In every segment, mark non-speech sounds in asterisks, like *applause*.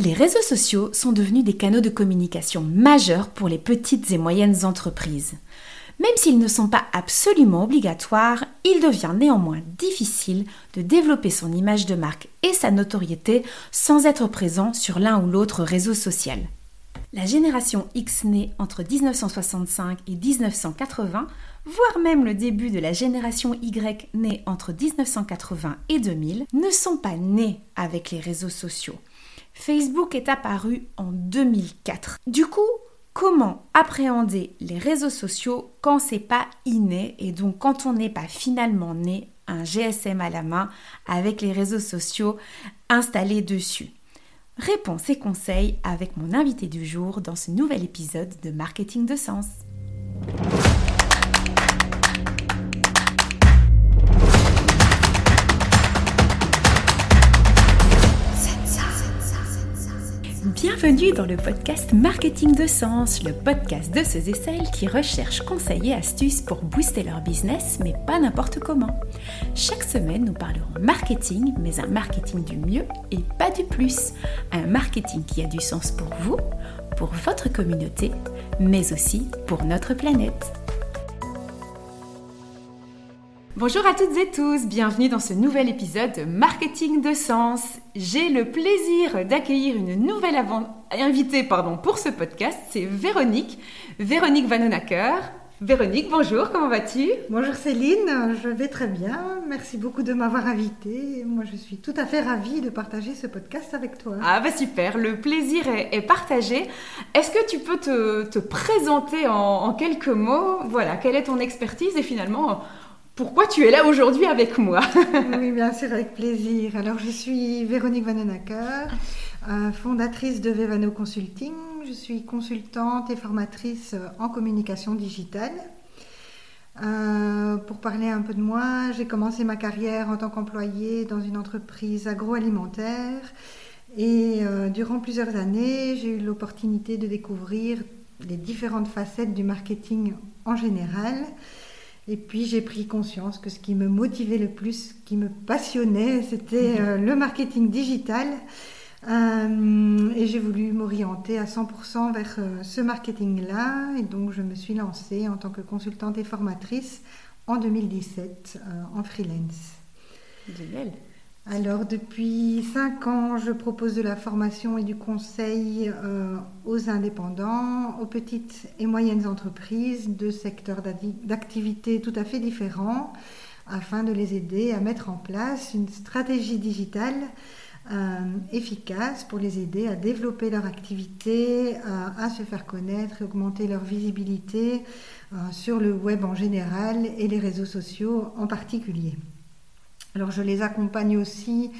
Les réseaux sociaux sont devenus des canaux de communication majeurs pour les petites et moyennes entreprises. Même s'ils ne sont pas absolument obligatoires, il devient néanmoins difficile de développer son image de marque et sa notoriété sans être présent sur l'un ou l'autre réseau social. La génération X née entre 1965 et 1980, voire même le début de la génération Y née entre 1980 et 2000, ne sont pas nés avec les réseaux sociaux. Facebook est apparu en 2004. Du coup, comment appréhender les réseaux sociaux quand c'est pas inné et donc quand on n'est pas finalement né un GSM à la main avec les réseaux sociaux installés dessus? Réponse et conseils avec mon invité du jour dans ce nouvel épisode de Marketing de Sens. Bienvenue dans le podcast Marketing de Sens, le podcast de ceux et celles qui recherchent conseils et astuces pour booster leur business, mais pas n'importe comment. Chaque semaine, nous parlerons marketing, mais un marketing du mieux et pas du plus. Un marketing qui a du sens pour vous, pour votre communauté, mais aussi pour notre planète. Bonjour à toutes et tous, bienvenue dans ce nouvel épisode de Marketing de Sens. J'ai le plaisir d'accueillir une nouvelle invitée pardon, pour ce podcast, c'est Véronique, Véronique Vanonacker. Véronique, bonjour, comment vas-tu? Bonjour Céline, je vais très bien. Merci beaucoup de m'avoir invitée. Moi, je suis tout à fait ravie de partager ce podcast avec toi. Ah bah super, le plaisir est, partagé. Est-ce que tu peux te, présenter en, en, quelques mots? Voilà, quelle est ton expertise et finalement pourquoi tu es là aujourd'hui avec moi? oui, bien sûr, avec plaisir. Alors, je suis Véronique Vannenacker, euh, fondatrice de Vevano Consulting. Je suis consultante et formatrice en communication digitale. Euh, pour parler un peu de moi, j'ai commencé ma carrière en tant qu'employée dans une entreprise agroalimentaire et euh, durant plusieurs années, j'ai eu l'opportunité de découvrir les différentes facettes du marketing en général et puis j'ai pris conscience que ce qui me motivait le plus, ce qui me passionnait, c'était euh, le marketing digital. Euh, et j'ai voulu m'orienter à 100% vers euh, ce marketing-là. Et donc je me suis lancée en tant que consultante et formatrice en 2017 en freelance. Génial. Alors depuis cinq ans, je propose de la formation et du conseil euh, aux indépendants, aux petites et moyennes entreprises de secteurs d'activité tout à fait différents afin de les aider à mettre en place une stratégie digitale euh, efficace pour les aider à développer leur activité, à se faire connaître, augmenter leur visibilité euh, sur le web en général et les réseaux sociaux en particulier. Alors je les accompagne aussi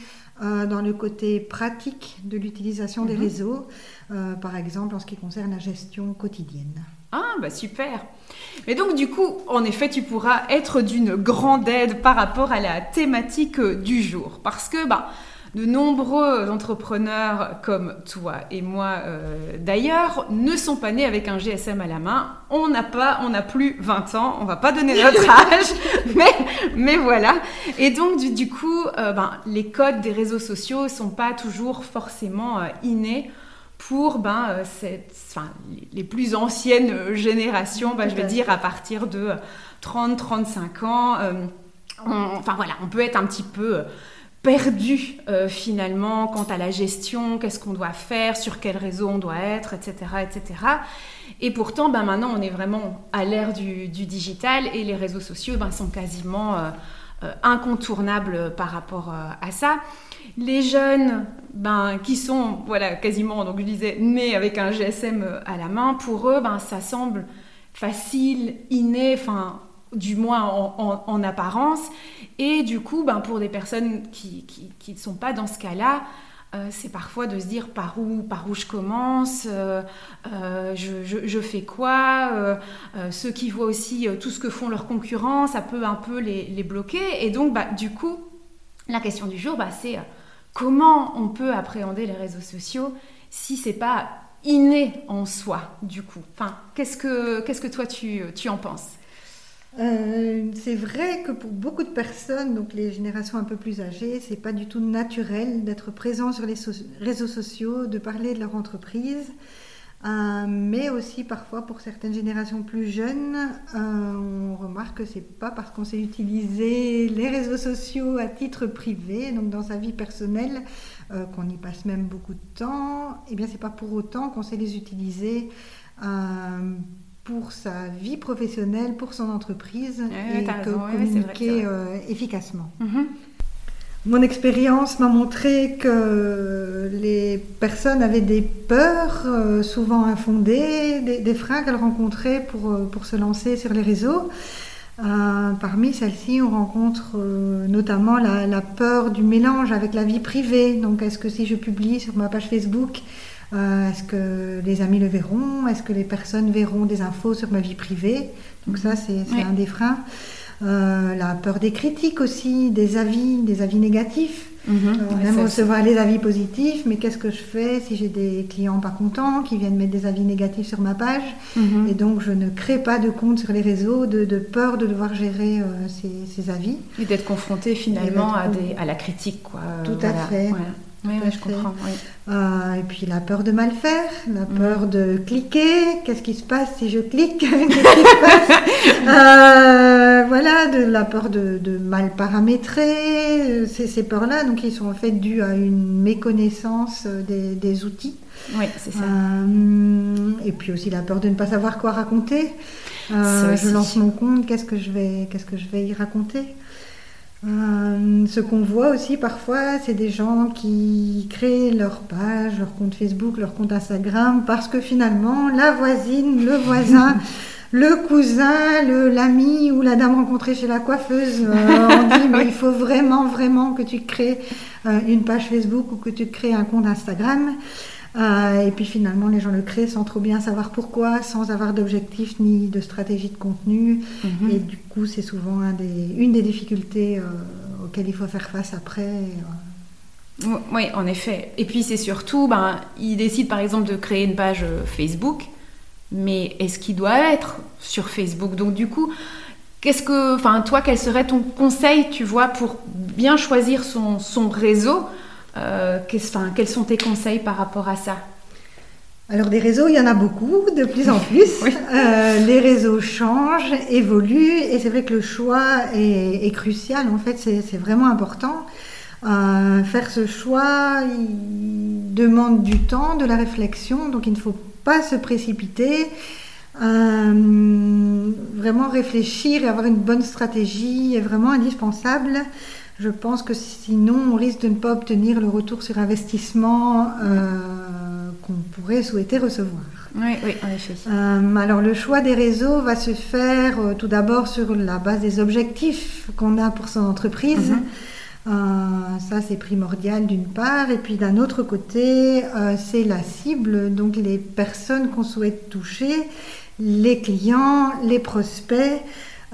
euh, dans le côté pratique de l'utilisation des mhm. réseaux, euh, par exemple en ce qui concerne la gestion quotidienne. Ah bah super Mais donc du coup, en effet, tu pourras être d'une grande aide par rapport à la thématique du jour. Parce que bah, de nombreux entrepreneurs comme toi et moi euh, d'ailleurs ne sont pas nés avec un GSM à la main. On n'a pas, on n'a plus 20 ans, on va pas donner notre *laughs* âge, mais, mais voilà. Et donc du, coup, euh, ben, les codes des réseaux sociaux sont pas toujours forcément euh, innés pour ben, enfin, les plus anciennes générations, ben, je vais dire à partir de 30-35 ans. enfin voilà, on peut être un petit peu perdu euh, finalement quant à la gestion, qu'est-ce qu'on doit faire, sur quel réseau on doit être, etc. etc. Et pourtant, ben, maintenant, on est vraiment à l'ère du, digital et les réseaux sociaux ben, sont quasiment euh, euh, incontournables par rapport à ça. Les jeunes ben, qui sont voilà, quasiment, donc je disais, nés avec un GSM à la main, pour eux, ben, ça semble facile, inné, enfin du moins en, apparence. Et du coup, ben, pour des personnes qui ne sont pas dans ce cas-là, euh, c'est parfois de se dire par où, par où je commence, euh, euh, je, fais quoi. ceux qui voient aussi tout ce que font leurs concurrents, ça peut un peu les, bloquer. Et donc, bah, du coup, la question du jour, bah, c'est comment on peut appréhender les réseaux sociaux si c'est pas inné en soi, du coup? Enfin, qu'est-ce que, qu'est-ce que toi tu, tu en penses? Euh, c'est vrai que pour beaucoup de personnes, donc les générations un peu plus âgées, c'est pas du tout naturel d'être présent sur les réseaux sociaux, de parler de leur entreprise. Euh, mais aussi parfois pour certaines générations plus jeunes, euh, on remarque que c'est pas parce qu'on sait utiliser les réseaux sociaux à titre privé, donc dans sa vie personnelle, qu'on y passe même beaucoup de temps. Et eh bien, c'est pas pour autant qu'on sait les utiliser pour sa vie professionnelle, pour son entreprise et que communiquer efficacement. Mm-hmm. Mon expérience m'a montré que les personnes avaient des peurs, euh, souvent infondées, des, freins qu'elles rencontraient pour, euh, pour, se lancer sur les réseaux. Euh, parmi celles-ci, on rencontre notamment la, peur du mélange avec la vie privée. Donc, est-ce que si je publie sur ma page Facebook, est-ce que les amis le verront? Est-ce que les personnes verront des infos sur ma vie privée? Donc ça, c'est un des freins. Euh, la peur des critiques aussi, des avis, des avis négatifs. Mhm. Euh, on aime recevoir les avis positifs, mais qu'est-ce que je fais si j'ai des clients pas contents qui viennent mettre des avis négatifs sur ma page? Mhm. Et donc je ne crée pas de compte sur les réseaux de, peur de devoir gérer euh, ces, avis. Et d'être confronté finalement à, à, la critique. Quoi. Tout à fait. Oui, je comprends. Euh, et puis la peur de mal faire, la mm. peur de cliquer. Qu'est-ce qui se passe si je clique *laughs* Qu'est-ce qui se passe *laughs* euh, Voilà, de la peur de, mal paramétrer. Ces, ces peurs-là, donc, ils sont en fait dues à une méconnaissance des, outils. Oui, c'est ça. Euh, et puis aussi la peur de ne pas savoir quoi raconter. je lance mon compte, qu'est-ce que je vais, qu'est-ce que je vais y raconter? Euh, ce qu'on voit aussi parfois, c'est des gens qui créent leur page, leur compte Facebook, leur compte Instagram, parce que finalement, la voisine, le voisin, *laughs* le cousin, l'ami ou la dame rencontrée chez la coiffeuse euh, *laughs* ont dit mais il faut vraiment, vraiment que tu crées euh, une page Facebook ou que tu crées un compte Instagram. Euh, et puis finalement, les gens le créent sans trop bien savoir pourquoi, sans avoir d'objectif ni de stratégie de contenu. Mhm. Et du coup, c'est souvent un des, une des difficultés euh, auxquelles il faut faire face après. Euh. Oui, en effet. Et puis c'est surtout, ben, il décide par exemple de créer une page Facebook, mais est-ce qu'il doit être sur Facebook? Donc du coup, qu'est-ce que, enfin, toi, quel serait ton conseil, tu vois, pour bien choisir son, son réseau euh, quels sont tes conseils par rapport à ça? Alors des réseaux, il y en a beaucoup, de plus en plus. *laughs* Euh, les réseaux changent, évoluent, et c'est vrai que le choix est, crucial. En fait, c'est vraiment important. Euh, faire ce choix il demande du temps, de la réflexion, donc il ne faut pas se précipiter. vraiment réfléchir et avoir une bonne stratégie est vraiment indispensable. Je pense que sinon, on risque de ne pas obtenir le retour sur investissement euh, qu'on pourrait souhaiter recevoir. Oui, oui, en effet. Euh, alors, le choix des réseaux va se faire euh, tout d'abord sur la base des objectifs qu'on a pour son entreprise. Mhm. ça, c'est primordial d'une part. Et puis d'un autre côté, c'est la cible, donc les personnes qu'on souhaite toucher, les clients, les prospects.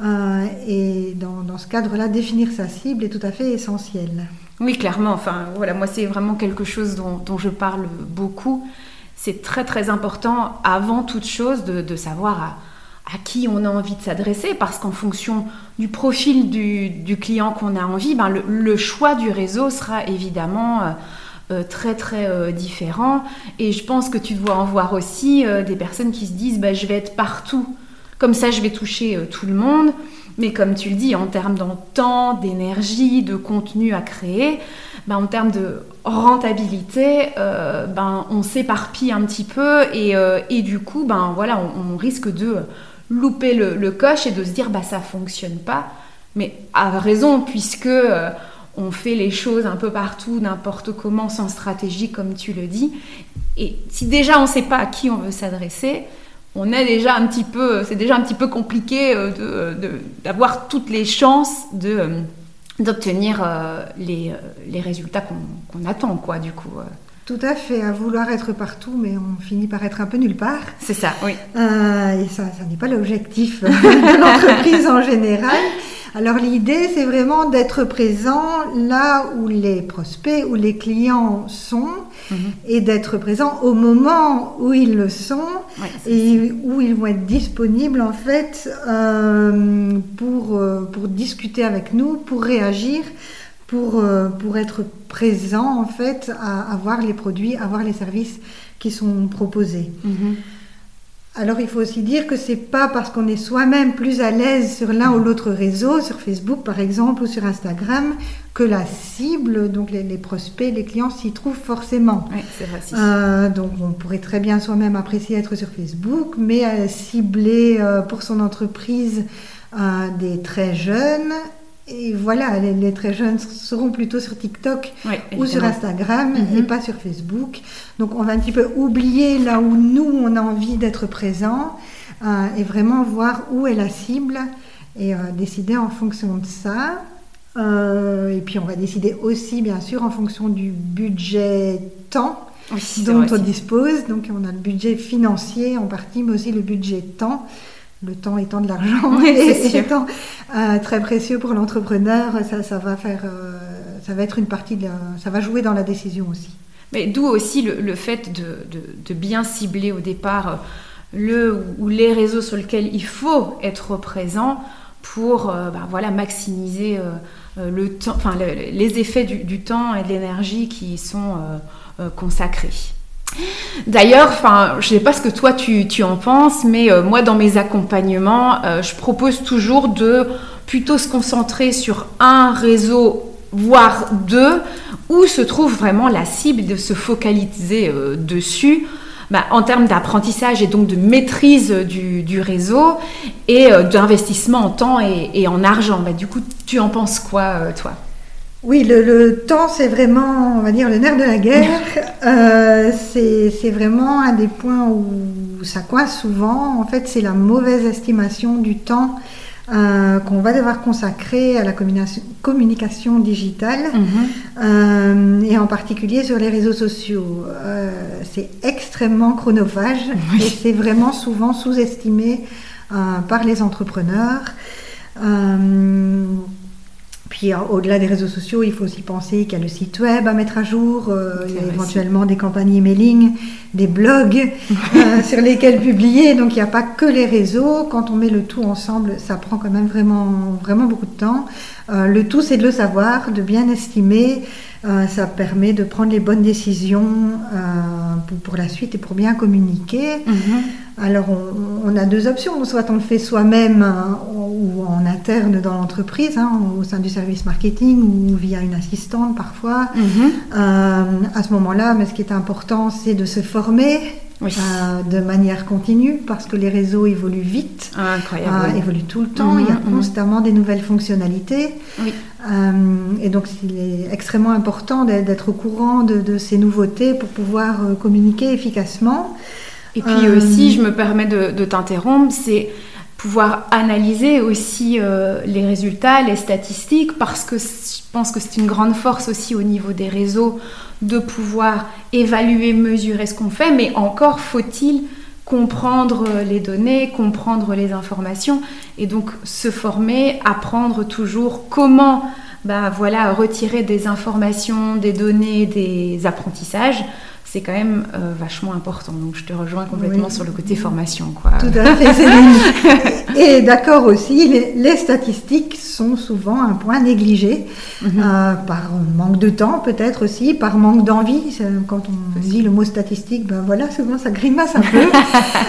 Euh, et dans, ce cadre-là, définir sa cible est tout à fait essentiel. Oui, clairement. Enfin, voilà, moi, c'est vraiment quelque chose dont, je parle beaucoup. C'est très, très important, avant toute chose, de, savoir à, qui on a envie de s'adresser, parce qu'en fonction du profil du, client qu'on a envie, ben, le, choix du réseau sera évidemment... Euh, euh, très très différent et je pense que tu dois en voir aussi des personnes qui se disent bah, je vais être partout comme ça, je vais toucher euh, tout le monde. Mais comme tu le dis, en termes de d'énergie, de contenu à créer, ben, en termes de rentabilité, euh, ben, on s'éparpille un petit peu et, euh, du coup, ben, voilà, on, risque de louper le, coche et de se dire bah ça fonctionne pas. Mais à raison, puisque on fait les choses un peu partout, n'importe comment, sans stratégie, comme tu le dis. Et si déjà on ne sait pas à qui on veut s'adresser, on est déjà un petit peu, c'est déjà un petit peu compliqué euh, d'avoir toutes les chances de euh, d'obtenir euh, les, les, résultats qu'on attend, quoi, du coup. Tout à fait, à vouloir être partout, mais on finit par être un peu nulle part. C'est ça, oui. et ça, ça n'est pas l'objectif *laughs* de l'entreprise en général. Alors l'idée, c'est vraiment d'être présent là où les prospects, où les clients sont, mhm. et d'être présent au moment où ils le sont, et où ils vont être disponibles en fait euh, pour, euh, pour discuter avec nous, pour réagir. Pour, euh, pour être présent en fait à, à, voir les produits, à voir les services qui sont proposés. Mhm. Alors il faut aussi dire que c'est pas parce qu'on est soi-même plus à l'aise sur l'un ou l'autre réseau, sur Facebook par exemple ou sur Instagram, que la cible, donc les, prospects, les clients s'y trouvent forcément. Oui, c'est vrai. Euh, donc on pourrait très bien soi-même apprécier être sur Facebook, mais euh, cibler euh, pour son entreprise des très jeunes et voilà, les, très jeunes seront plutôt sur TikTok ou sur Instagram et mhm. pas sur Facebook. Donc on va un petit peu oublier là où nous, on a envie d'être présent euh, et vraiment voir où est la cible et euh, décider en fonction de ça. Euh, et puis on va décider aussi, bien sûr, en fonction du budget temps dont on dispose. Donc on a le budget financier en partie, mais aussi le budget temps le temps étant de l'argent et étant euh, très précieux pour l'entrepreneur, ça, va faire, euh, ça va être une partie de ça va jouer dans la décision aussi. Mais d'où aussi le, fait de, bien cibler au départ euh, le ou les réseaux sur lesquels il faut être présent pour bah, voilà maximiser le temps, enfin les effets du, temps et de l'énergie qui y sont consacrés. D'ailleurs, enfin, je ne sais pas ce que toi tu, en penses, mais euh, moi dans mes accompagnements, euh, je propose toujours de plutôt se concentrer sur un réseau, voire deux, où se trouve vraiment la cible, de se focaliser euh, dessus. Bah, en termes d'apprentissage et donc de maîtrise du, réseau et d'investissement en temps et, en argent. Bah, du coup, tu en penses quoi, toi? Oui, le, temps, c'est vraiment, on va dire, le nerf de la guerre. Euh, c'est vraiment un des points où ça coince souvent. En fait, c'est la mauvaise estimation du temps euh, qu'on va devoir consacrer à la communication, digitale, mhm. euh, et en particulier sur les réseaux sociaux. c'est extrêmement chronophage et c'est vraiment souvent sous-estimé par les entrepreneurs. Puis au-delà des réseaux sociaux, il faut aussi penser qu'il y a le site web à mettre à jour, euh, il y a éventuellement des campagnes emailing, des blogs *laughs* euh, sur lesquels publier. Donc il n'y a pas que les réseaux. Quand on met le tout ensemble, ça prend quand même vraiment, vraiment beaucoup de temps. Euh, le tout, c'est de le savoir, de bien estimer. ça permet de prendre les bonnes décisions pour, la suite et pour bien communiquer. Mm-hmm. Alors on, a deux options. Soit on le fait soi-même ou en interne dans l'entreprise, hein, au sein du service marketing ou via une assistante parfois. Mhm. Euh, à ce moment-là, mais ce qui est important, c'est de se former. Euh, de manière continue parce que les réseaux évoluent vite, ah, incroyable, euh, évoluent tout le temps, il y a mhm, mhm. constamment des nouvelles fonctionnalités. et donc il est extrêmement important d'être au courant de, ces nouveautés pour pouvoir communiquer efficacement. Et puis aussi, je me permets de t'interrompre, c'est pouvoir analyser aussi euh, les résultats, les statistiques, parce que je pense que c'est une grande force aussi au niveau des réseaux de pouvoir évaluer, mesurer ce qu'on fait, mais encore faut-il comprendre les données, comprendre les informations, et donc se former, apprendre toujours comment bah, voilà, retirer des informations, des données, des apprentissages c'est quand même euh, vachement important. Donc je te rejoins complètement sur le côté formation. Quoi. Tout à fait. *laughs* Et d'accord aussi, les, statistiques sont souvent un point négligé, mhm. euh, par manque de temps peut-être aussi, par manque d'envie. Quand on dit le mot statistique, ben voilà, souvent ça grimace un peu. *laughs*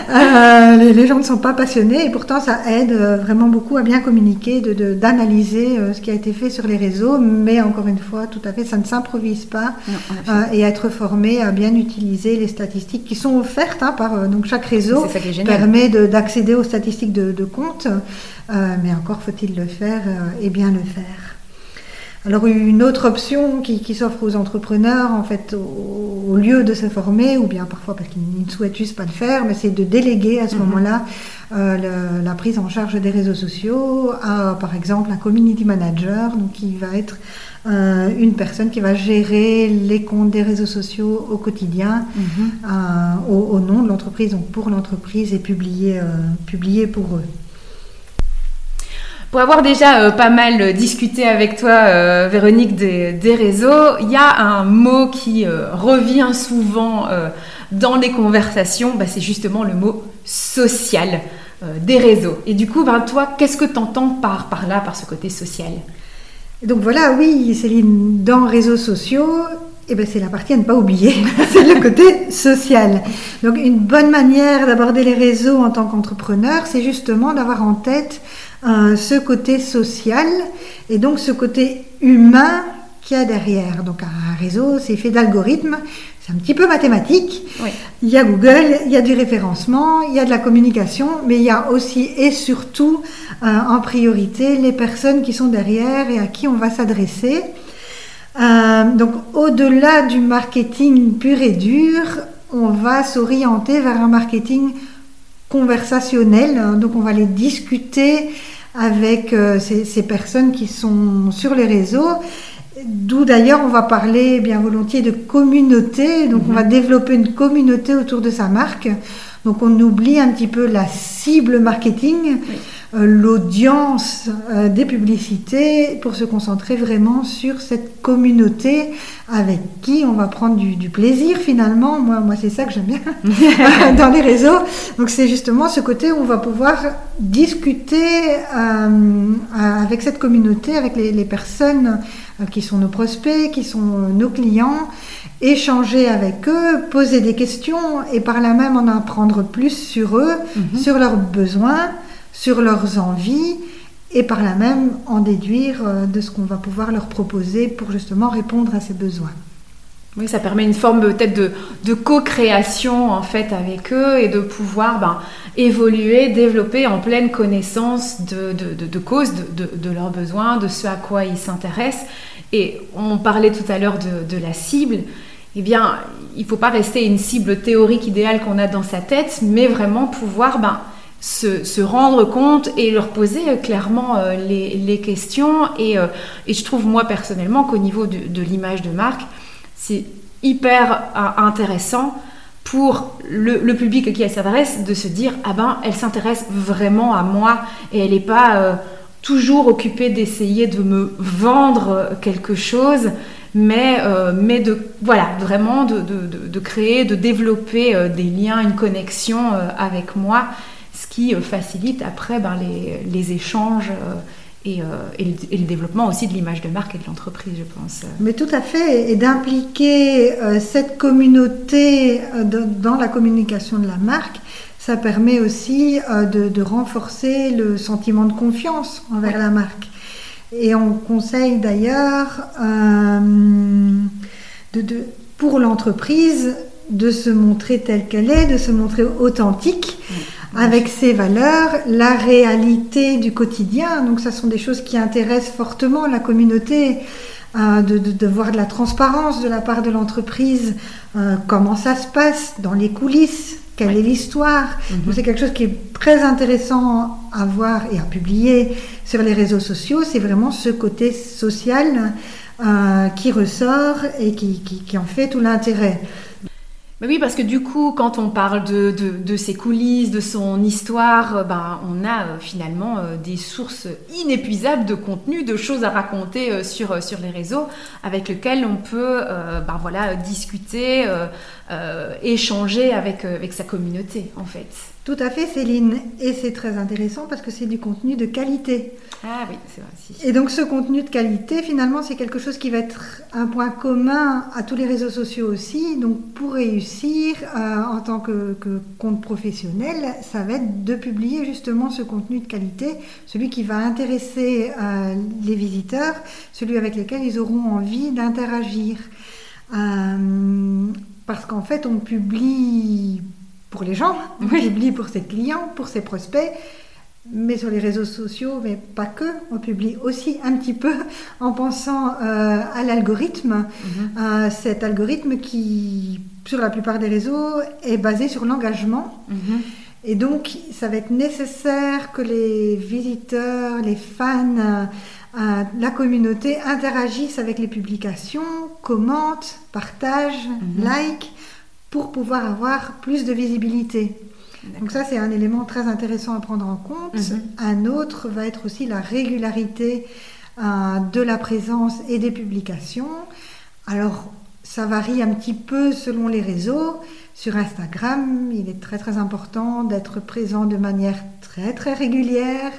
Euh, les, gens ne sont pas passionnés et pourtant ça aide vraiment beaucoup à bien communiquer, d'analyser de, ce qui a été fait sur les réseaux. Mais encore une fois, tout à fait, ça ne s'improvise pas. et être formé à bien utiliser les statistiques qui sont offertes hein, par euh, donc chaque réseau permet d'accéder aux statistiques de, compte, euh, mais encore faut-il le faire euh, et bien le faire. Alors une autre option qui, s'offre aux entrepreneurs, en fait, au, lieu de se former, ou bien parfois parce qu'ils ne souhaitent juste pas le faire, mais c'est de déléguer à ce mhm. moment-là la prise en charge des réseaux sociaux à, par exemple, un community manager, donc qui va être euh, une personne qui va gérer les comptes des réseaux sociaux au quotidien mhm. euh, au, nom de l'entreprise, donc pour l'entreprise et publier, euh, publier pour eux. Pour avoir déjà pas mal discuté avec toi, Véronique, des, réseaux, il y a un mot qui revient souvent dans les conversations, bah, c'est justement le mot social des réseaux. Et du coup, ben, toi, qu'est-ce que tu entends par, par là, par ce côté social? Donc voilà, oui, Céline, dans réseaux sociaux, eh ben, c'est la partie à ne pas oublier, *laughs* c'est le côté social. Donc une bonne manière d'aborder les réseaux en tant qu'entrepreneur, c'est justement d'avoir en tête euh, ce côté social et donc ce côté humain qu'il y a derrière. Donc un réseau, c'est fait d'algorithmes, c'est un petit peu mathématique. Il y a Google, il y a du référencement, il y a de la communication, mais il y a aussi et surtout euh, en priorité les personnes qui sont derrière et à qui on va s'adresser. Euh, donc au-delà du marketing pur et dur, on va s'orienter vers un marketing conversationnel. Donc on va aller discuter avec euh, ces, personnes qui sont sur les réseaux. D'où d'ailleurs on va parler bien volontiers de communauté. Donc on va mhm. développer une communauté autour de sa marque. Donc on oublie un petit peu la cible marketing. L'audience euh, des publicités pour se concentrer vraiment sur cette communauté avec qui on va prendre du, plaisir finalement. Moi, moi c'est ça que j'aime bien *laughs* dans les réseaux. Donc c'est justement ce côté où on va pouvoir discuter euh, avec cette communauté, avec les, personnes qui sont nos prospects, qui sont nos clients, échanger avec eux, poser des questions et par là même en apprendre plus sur eux, mhm. sur leurs besoins sur leurs envies et par là même en déduire euh, de ce qu'on va pouvoir leur proposer pour justement répondre à ces besoins. Oui, ça permet une forme peut-être de, co-création en fait avec eux et de pouvoir ben, évoluer, développer en pleine connaissance de, de, cause, de, leurs besoins, de ce à quoi ils s'intéressent. Et on parlait tout à l'heure de, la cible. Eh bien, il ne faut pas rester une cible théorique idéale qu'on a dans sa tête, mais vraiment pouvoir ben, se, rendre compte et leur poser euh, clairement euh, les, questions. Euh, et, je trouve moi personnellement qu'au niveau de, l'image de marque, c'est hyper intéressant pour le, public à qui elle s'adresse de se dire ah ben elle s'intéresse vraiment à moi et elle n'est pas toujours occupée d'essayer de me vendre quelque chose mais, mais de voilà vraiment de, de, créer de développer des liens une connexion avec moi qui euh, facilite après ben, les, échanges euh, et, euh, et, le, développement aussi de l'image de marque et de l'entreprise, je pense. Mais tout à fait, et d'impliquer cette communauté dans la communication de la marque, ça permet aussi de, renforcer le sentiment de confiance envers la marque. Et on conseille d'ailleurs de, pour l'entreprise de se montrer telle qu'elle est, de se montrer authentique avec ses valeurs, la réalité du quotidien. Donc, ça sont des choses qui intéressent fortement la communauté. Euh, de, voir de la transparence de la part de l'entreprise, euh, comment ça se passe dans les coulisses, quelle est l'histoire. Mhm. C'est quelque chose qui est très intéressant à voir et à publier sur les réseaux sociaux. C'est vraiment ce côté social euh, qui ressort et qui, qui en fait tout l'intérêt oui, parce que du coup, quand on parle de, de, ses coulisses, de son histoire, euh, ben, on a euh, finalement euh, des sources inépuisables de contenu, de choses à raconter sur, sur les réseaux, avec lesquelles on peut ben, voilà, discuter, échanger avec, avec sa communauté, en fait. Tout à fait, Céline. Et c'est très intéressant parce que c'est du contenu de qualité. Ah oui, c'est vrai. Et donc ce contenu de qualité, finalement, c'est quelque chose qui va être un point commun à tous les réseaux sociaux aussi. Donc pour réussir euh, en tant que, compte professionnel, ça va être de publier justement ce contenu de qualité, celui qui va intéresser euh, les visiteurs, celui avec lequel ils auront envie d'interagir. Euh, parce qu'en fait, on publie pour les gens, on publie pour ses clients, pour ses prospects, mais sur les réseaux sociaux, mais pas que, on publie aussi un petit peu *laughs* en pensant euh, à l'algorithme, mhm. cet algorithme qui, sur la plupart des réseaux, est basé sur l'engagement. Mhm. Et donc, ça va être nécessaire que les visiteurs, les fans, euh, la communauté interagissent avec les publications, commentent, partagent, mhm. like, pour pouvoir avoir plus de visibilité. Donc ça, c'est un élément très intéressant à prendre en compte. Mhm. Un autre va être aussi la régularité euh, de la présence et des publications. Alors, ça varie un petit peu selon les réseaux. Sur Instagram, il est très très important d'être présent de manière très très régulière.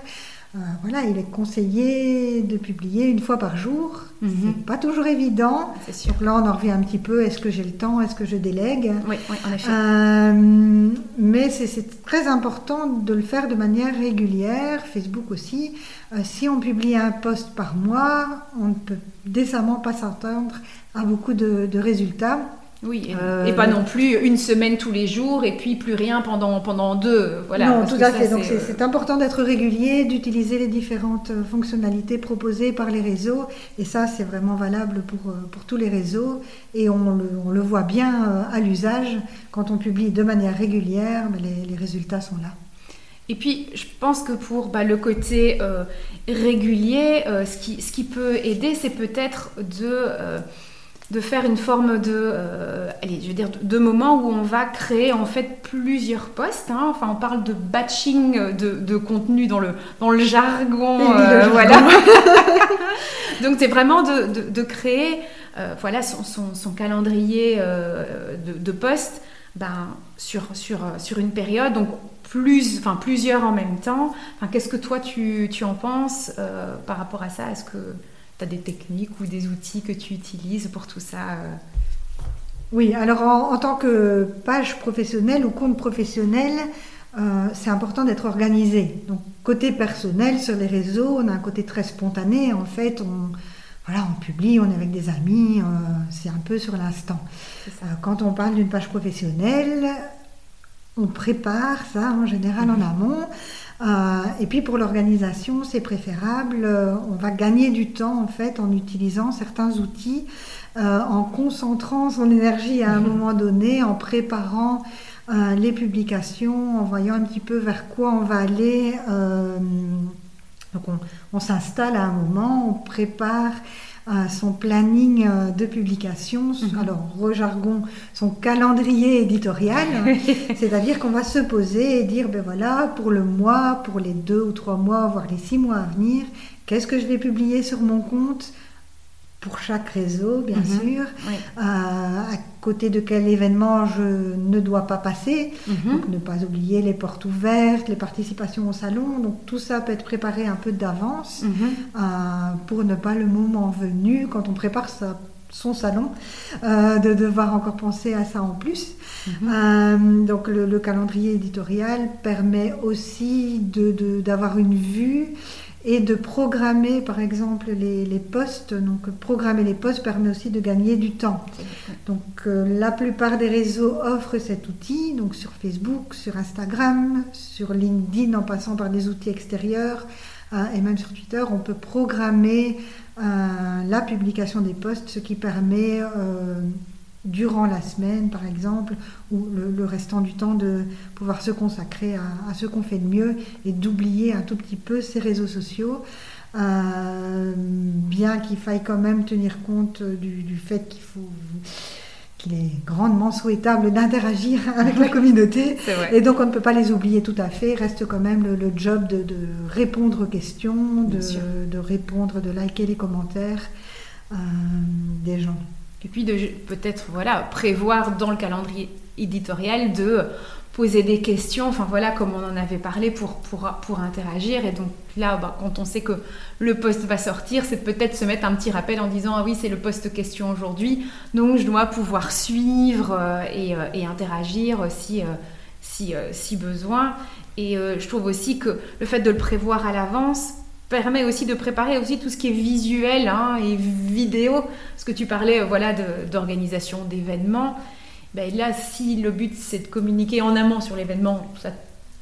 Euh, voilà, il est conseillé de publier une fois par jour. Mhm. C'est pas toujours évident. C'est sûr. Donc là, on en revient un petit peu. Est-ce que j'ai le temps? Est-ce que je délègue? Oui, oui, en effet. Euh, mais c'est- c'est très important de le faire de manière régulière, Facebook aussi. Euh, si on publie un post par mois, on ne peut décemment pas s'attendre à beaucoup de, de résultats. Oui, et, Euh, et pas non plus une semaine tous les jours et puis plus rien pendant, pendant deux. Voilà, non, tout à fait. Donc c'est, euh, c'est important d'être régulier, d'utiliser les différentes fonctionnalités proposées par les réseaux. Et ça, c'est vraiment valable pour, euh, pour tous les réseaux. Et on le, on le voit bien à l'usage. Quand on publie de manière régulière, ben, les, les résultats sont là. Et puis, je pense que pour bah, le côté euh, régulier, euh, ce, qui, ce qui peut aider, c'est peut-être de, de faire une forme de, euh, allez, je veux dire, de, de moment où on va créer en fait plusieurs posts. hein. Enfin, on parle de batching de, de contenu dans le, dans le jargon. Le euh, jargon. voilà. *laughs* *laughs* Donc, c'est vraiment de, de- créer euh, voilà, son, son- son calendrier de, posts ben, sur, sur, sur une période. Donc, plus, enfin, plusieurs en même temps. Enfin, Qu'est-ce que toi, tu, tu en penses par rapport à ça? Est-ce que tu as des techniques ou des outils que tu utilises pour tout ça euh? Oui, alors en, en tant que page professionnelle ou compte professionnel, euh, c'est important d'être organisé. Donc côté personnel sur les réseaux, on a un côté très spontané. En fait, on, voilà, on publie, on est avec des amis, euh, c'est un peu sur l'instant. Euh, quand on parle d'une page professionnelle, on prépare ça en général en amont. Euh, et puis pour l'organisation, c'est préférable. euh, on va gagner du temps en fait en utilisant certains outils, euh, en concentrant son énergie à un Mhm. moment donné, en préparant les publications, en voyant un petit peu vers quoi on va aller. donc on, on s'installe à un moment, on prépare euh, son planning euh, de publication, Mhm. alors rejargon, son calendrier éditorial, *laughs* c'est-à-dire qu'on va se poser et dire, ben voilà, pour le mois, pour les deux ou trois mois, voire les six mois à venir, qu'est-ce que je vais publier sur mon compte? Pour chaque réseau, bien Mhm. sûr, Oui. euh, à côté de quel événement je ne dois pas passer, Mhm. donc ne pas oublier les portes ouvertes, les participations au salon, donc tout ça peut être préparé un peu d'avance Mhm. euh, pour ne pas le moment venu, quand on prépare sa- son salon, euh, de devoir encore penser à ça en plus. Donc le, le calendrier éditorial permet aussi de- de- d'avoir une vue et de programmer par exemple les, les postes. Donc programmer les postes permet aussi de gagner du temps. Donc euh, la plupart des réseaux offrent cet outil, donc sur Facebook, sur Instagram, sur LinkedIn en passant par des outils extérieurs euh, et même sur Twitter, on peut programmer euh, la publication des posts, ce qui permet euh, durant la semaine par exemple ou le, le restant du temps de pouvoir se consacrer à, à ce qu'on fait de mieux et d'oublier un tout petit peu ces réseaux sociaux. Euh, bien qu'il faille quand même tenir compte du, du fait qu'il faut qu'il est grandement souhaitable d'interagir *laughs* avec la communauté. Et donc on ne peut pas les oublier tout à fait. Reste quand même le, le job de, de répondre aux questions, de répondre, de liker les commentaires euh, des gens. Et puis de peut-être voilà prévoir dans le calendrier éditorial de poser des questions, enfin voilà comme on en avait parlé pour, pour, pour interagir. Et donc là, bah, quand on sait que le poste va sortir, c'est peut-être se mettre un petit rappel en disant ah oui c'est le poste question aujourd'hui, donc je dois pouvoir suivre euh, et, euh, et interagir si, euh, si, besoin. Et je trouve aussi que le fait de le prévoir à l'avance permet aussi de préparer aussi tout ce qui est visuel hein, et vidéo, parce que tu parlais euh, voilà d'organisation d'événements. Ben là, si le but c'est de communiquer en amont sur l'événement, ça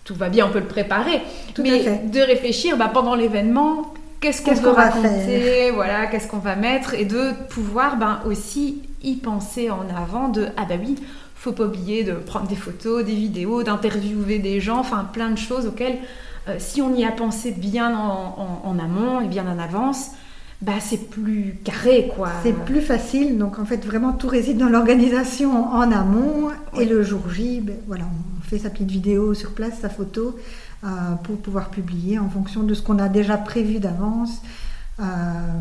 tout va bien, on peut le préparer, Tout mais de réfléchir ben, pendant l'événement, qu'est-ce qu'on Qu'est-ce veut va raconter, voilà, qu'est-ce qu'on va mettre, et de pouvoir ben, aussi y penser en avant de ah bah oui, faut pas oublier de prendre des photos, des vidéos, d'interviewer des gens, enfin plein de choses auxquelles euh, si on y a pensé bien en, en- en amont et bien en avance, bah, c'est plus carré, quoi. C'est plus facile. Donc, en fait, vraiment, tout réside dans l'organisation en amont. Et le jour J, ben, voilà, on fait sa petite vidéo sur place, sa photo, euh, pour pouvoir publier en fonction de ce qu'on a déjà prévu d'avance. Euh,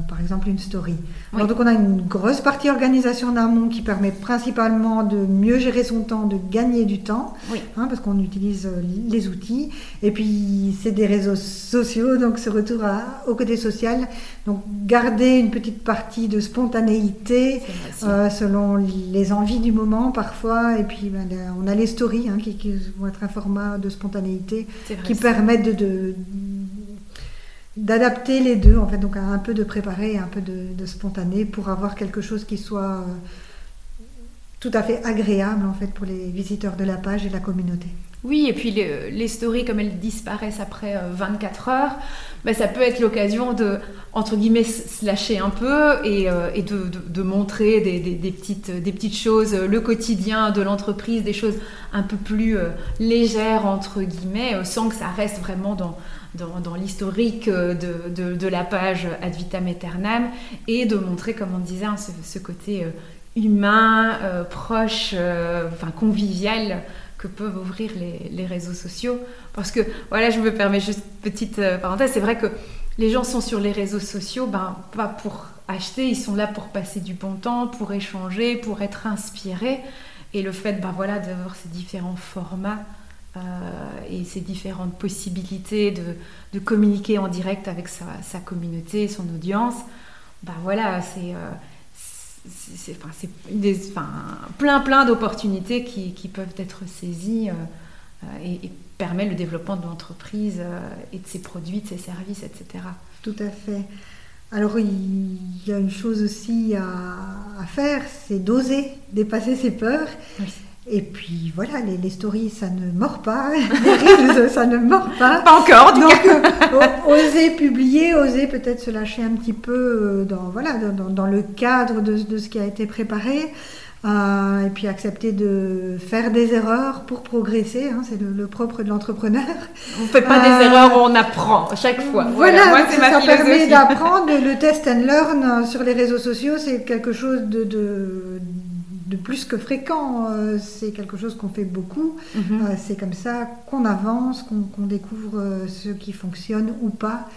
par exemple une story. donc on a une grosse partie organisation en amont qui permet principalement de mieux gérer son temps, de gagner du temps, hein, parce qu'on utilise euh, les outils. Et puis c'est des réseaux sociaux, donc ce retour au côté social. Donc garder une petite partie de spontanéité euh, selon les envies du moment parfois. Et puis ben, on a les stories hein, qui, vont être un format de spontanéité qui permettent de d'adapter les deux, en fait, donc un peu de préparé et un peu de, spontané pour avoir quelque chose qui soit euh, tout à fait agréable en fait pour les visiteurs de la page et la communauté. Oui, et puis les, stories, comme elles disparaissent après 24 euh, heures, ben, ça peut être l'occasion de, entre guillemets, se lâcher un peu et, euh, de, montrer des, petites, des petites choses, le quotidien de l'entreprise, des choses un peu plus légères, entre guillemets, sans que ça reste vraiment dans, dans, l'historique euh, de, la page Ad vitam aeternam et de montrer, comme on disait, hein, ce, côté euh, humain, euh, proche, convivial que peuvent ouvrir les, réseaux sociaux. Parce que, voilà, je me permets juste petite parenthèse, c'est vrai que les gens sont sur les réseaux sociaux, ben, pas pour acheter, ils sont là pour passer du bon temps, pour échanger, pour être inspirés. Et le fait ben, voilà, d'avoir ces différents formats euh, et ses différentes possibilités de, communiquer en direct avec sa, communauté, son audience, bah voilà, c'est euh, enfin, plein plein d'opportunités qui, peuvent être saisies euh, et, permet le développement de l'entreprise et de ses produits, de ses services, etc. Tout à fait. Alors il y a une chose aussi à, faire, c'est d'oser dépasser ses peurs. Et puis voilà, les, stories, ça ne mord pas, *laughs* les reels, ça ne mord pas. Pas encore, donc euh, oser publier, oser peut-être se lâcher un petit peu euh, dans, voilà, dans, dans le cadre de, de, ce qui a été préparé. Euh, et puis accepter de faire des erreurs pour progresser, hein, c'est le, propre de l'entrepreneur. On ne fait pas des erreurs, on apprend à chaque fois. Voilà, Moi, ça, ma ça permet d'apprendre. Le test and learn sur les réseaux sociaux, c'est quelque chose de, de plus que fréquent. Euh, c'est quelque chose qu'on fait beaucoup. Mhm. Euh, c'est comme ça qu'on avance, qu'on découvre euh, ce qui fonctionne ou pas.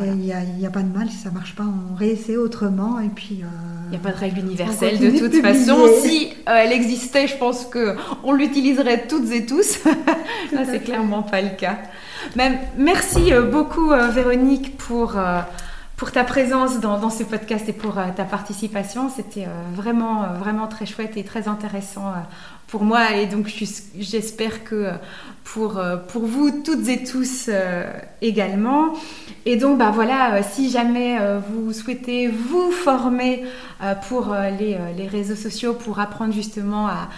Il n'y a, pas de mal si ça marche pas, on réessaie autrement. Et puis, il n'y a pas de règle universelle de toute façon. Si elle existait, je pense que on l'utiliserait toutes et tous. *laughs* Là, c'est clairement pas le cas. Même, merci beaucoup, Véronique, pour pour ta présence dans, ce podcast et pour euh, ta participation. C'était euh, vraiment, euh, vraiment très chouette et très intéressant pour moi. Et donc, j'espère que pour, pour vous toutes et tous également. Et donc, bah voilà, si jamais vous souhaitez vous former pour les, les réseaux sociaux, pour apprendre justement à,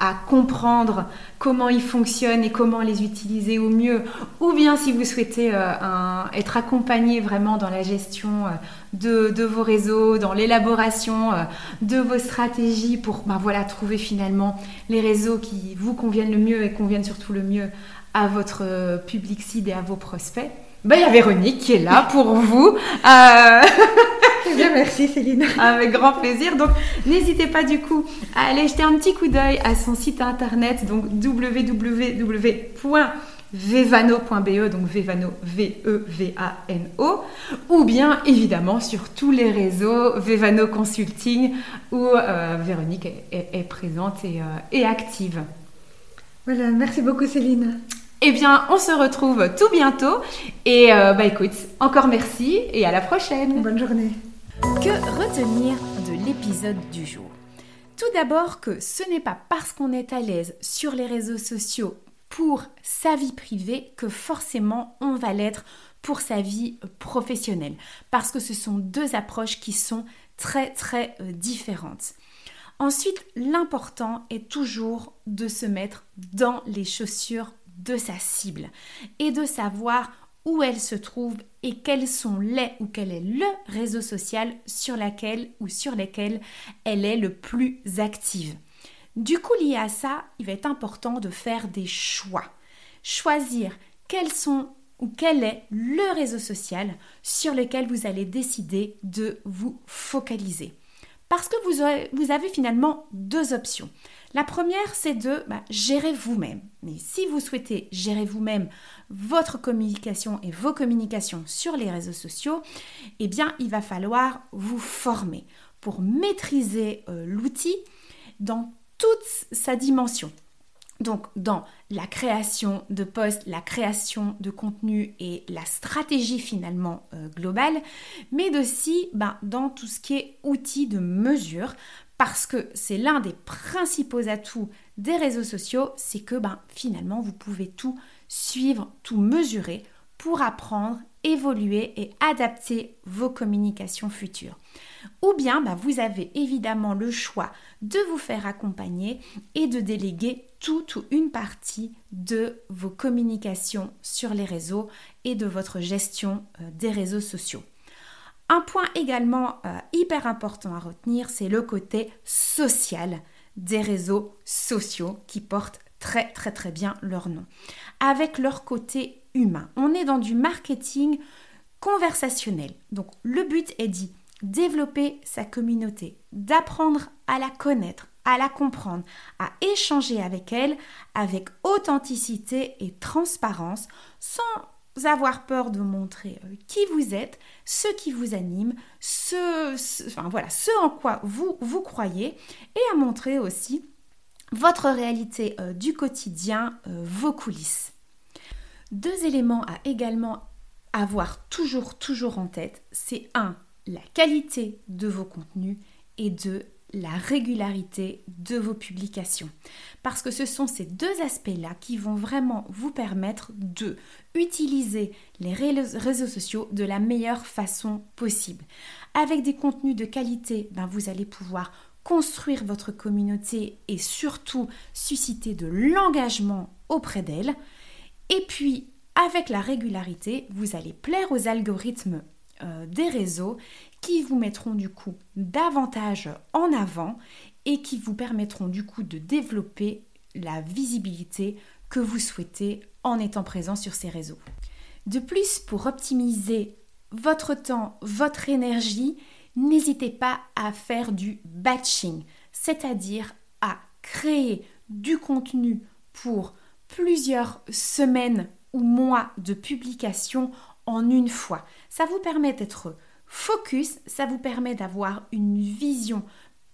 à, comprendre comment ils fonctionnent et comment les utiliser au mieux, ou bien si vous souhaitez euh, être accompagné vraiment dans la gestion euh, de, vos réseaux, dans l'élaboration euh, de vos stratégies pour ben voilà, trouver finalement les réseaux qui vous conviennent le mieux et conviennent surtout le mieux à votre public cible et à vos prospects. Ben, il y a Véronique qui est là pour vous. *laughs* bien, merci Céline. Avec grand plaisir. Donc, n'hésitez pas du coup à aller jeter un petit coup d'œil à son site internet, donc www.vevano.be, donc Vevano, V-E-V-A-N-O, ou bien évidemment sur tous les réseaux Vevano Consulting où euh, Véronique est, présente et, euh, et active. Voilà, merci beaucoup Céline. Eh bien, on se retrouve tout bientôt. Et euh, bah écoute, encore merci et à la prochaine. Bonne journée. Que retenir de l'épisode du jour? Tout d'abord que ce n'est pas parce qu'on est à l'aise sur les réseaux sociaux pour sa vie privée que forcément on va l'être pour sa vie professionnelle. Parce que ce sont deux approches qui sont très très euh, différentes. Ensuite, l'important est toujours de se mettre dans les chaussures de sa cible et de savoir où elle se trouve et quels sont les ou quel est le réseau social sur laquelle ou sur lesquels elle est le plus active. Du coup, lié à ça, il va être important de faire des choix. Choisir quels sont ou quel est le réseau social sur lequel vous allez décider de vous focaliser. Parce que vous, avez finalement deux options. La première, c'est de bah, gérer vous-même. Mais si vous souhaitez gérer vous-même votre communication et vos communications sur les réseaux sociaux, eh bien, il va falloir vous former pour maîtriser euh, l'outil dans toute sa dimension. Donc dans la création de posts, la création de contenu et la stratégie finalement euh, globale, mais aussi ben, dans tout ce qui est outils de mesure, parce que c'est l'un des principaux atouts des réseaux sociaux, c'est que ben, finalement vous pouvez tout suivre, tout mesurer pour apprendre, évoluer et adapter vos communications futures. Ou bien bah, vous avez évidemment le choix de vous faire accompagner et de déléguer toute ou une partie de vos communications sur les réseaux et de votre gestion euh, des réseaux sociaux. Un point également euh, hyper important à retenir, c'est le côté social des réseaux sociaux qui portent très très très bien leur nom, avec leur côté humain. On est dans du marketing conversationnel. Donc le but est dit développer sa communauté, d'apprendre à la connaître, à la comprendre, à échanger avec elle avec authenticité et transparence sans avoir peur de montrer euh, qui vous êtes, ce qui vous anime, ce, en quoi vous, vous croyez et à montrer aussi votre réalité euh, du quotidien, euh, vos coulisses. Deux éléments à également avoir toujours, toujours en tête, c'est un, la qualité de vos contenus et deux, la régularité de vos publications. Parce que ce sont ces deux aspects-là qui vont vraiment vous permettre de utiliser les réseaux sociaux de la meilleure façon possible. Avec des contenus de qualité, ben vous allez pouvoir construire votre communauté et surtout susciter de l'engagement auprès d'elle. Et puis, avec la régularité, vous allez plaire aux algorithmes euh, des réseaux vous mettront du coup davantage en avant et qui vous permettront du coup de développer la visibilité que vous souhaitez en étant présent sur ces réseaux. De plus, pour optimiser votre temps, votre énergie, n'hésitez pas à faire du batching, c'est-à-dire à créer du contenu pour plusieurs semaines ou mois de publication en une fois. Ça vous permet d'être focus, ça vous permet d'avoir une vision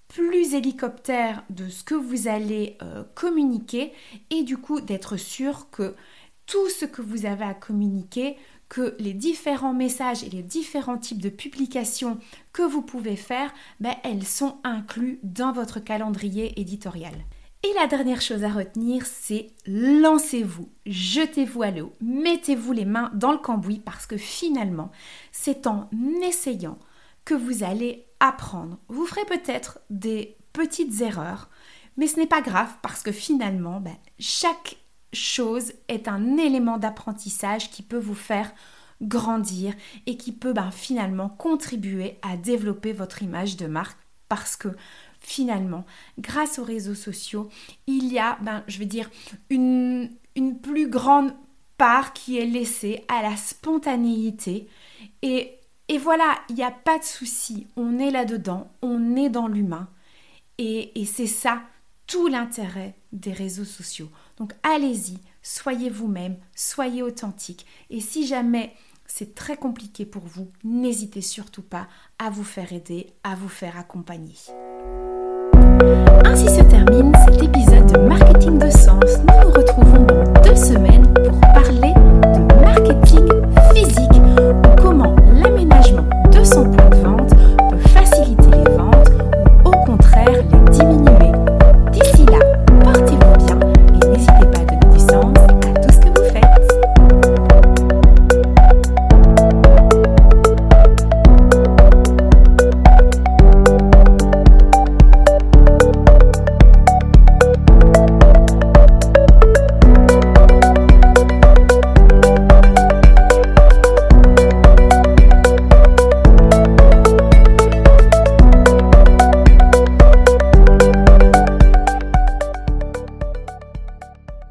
plus hélicoptère de ce que vous allez euh, communiquer et du coup d'être sûr que tout ce que vous avez à communiquer, que les différents messages et les différents types de publications que vous pouvez faire, ben, elles sont inclus dans votre calendrier éditorial. Et la dernière chose à retenir, c'est lancez-vous, jetez-vous à l'eau, mettez-vous les mains dans le cambouis parce que finalement, c'est en essayant que vous allez apprendre. Vous ferez peut-être des petites erreurs, mais ce n'est pas grave parce que finalement, ben, chaque chose est un élément d'apprentissage qui peut vous faire grandir et qui peut ben, finalement contribuer à développer votre image de marque parce que finalement, grâce aux réseaux sociaux, il y a, ben, je vais dire, une, une plus grande part qui est laissée à la spontanéité. Et, et voilà, il n'y a pas de souci, on est là-dedans, on est dans l'humain. Et, et c'est ça tout l'intérêt des réseaux sociaux. Donc allez-y, soyez vous-même, soyez authentique. Et si jamais c'est très compliqué pour vous, n'hésitez surtout pas à vous faire aider, à vous faire accompagner épisode de Marketing de Sens. Nous nous retrouvons dans deux semaines